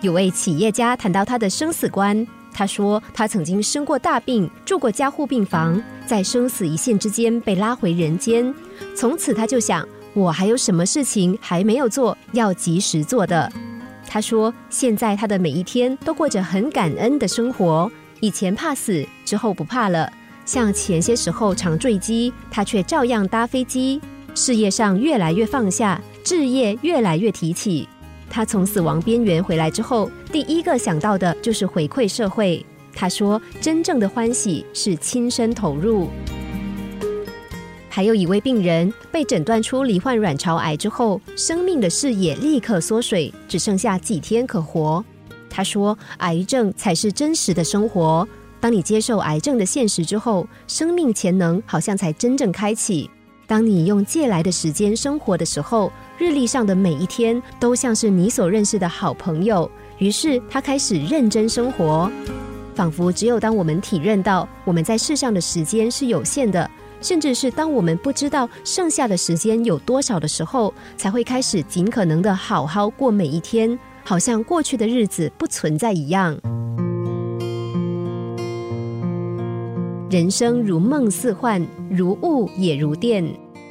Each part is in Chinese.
有位企业家谈到他的生死观，他说他曾经生过大病，住过加护病房，在生死一线之间被拉回人间。从此他就想，我还有什么事情还没有做，要及时做的。他说，现在他的每一天都过着很感恩的生活。以前怕死，之后不怕了。像前些时候常坠机，他却照样搭飞机。事业上越来越放下，置业越来越提起。他从死亡边缘回来之后，第一个想到的就是回馈社会。他说：“真正的欢喜是亲身投入。”还有一位病人被诊断出罹患卵巢癌之后，生命的视野立刻缩水，只剩下几天可活。他说：“癌症才是真实的生活。当你接受癌症的现实之后，生命潜能好像才真正开启。当你用借来的时间生活的时候。”日历上的每一天都像是你所认识的好朋友，于是他开始认真生活，仿佛只有当我们体认到我们在世上的时间是有限的，甚至是当我们不知道剩下的时间有多少的时候，才会开始尽可能的好好过每一天，好像过去的日子不存在一样。人生如梦似幻，如雾也如电。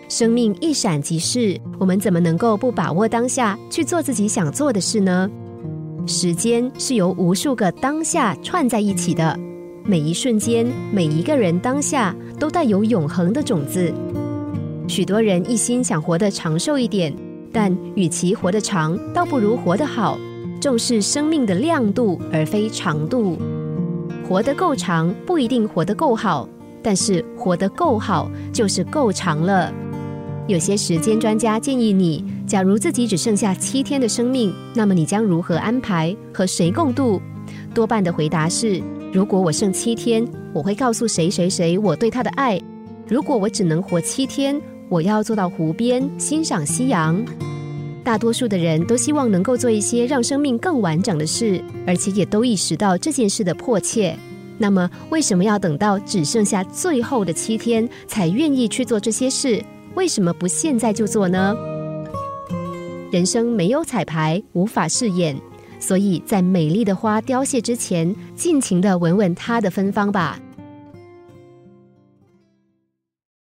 生命一闪即逝，我们怎么能够不把握当下去做自己想做的事呢？时间是由无数个当下串在一起的，每一瞬间，每一个人当下都带有永恒的种子。许多人一心想活得长寿一点，但与其活得长，倒不如活得好。重视生命的亮度而非长度，活得够长不一定活得够好，但是活得够好就是够长了。有些时间专家建议你，假如自己只剩下七天的生命，那么你将如何安排？和谁共度？多半的回答是：如果我剩七天，我会告诉谁谁谁我对他的爱；如果我只能活七天，我要坐到湖边欣赏夕阳。大多数的人都希望能够做一些让生命更完整的事，而且也都意识到这件事的迫切。那么，为什么要等到只剩下最后的七天才愿意去做这些事？为什么不现在就做呢？人生没有彩排，无法试验，所以在美丽的花凋谢之前，尽情的闻闻它的芬芳吧。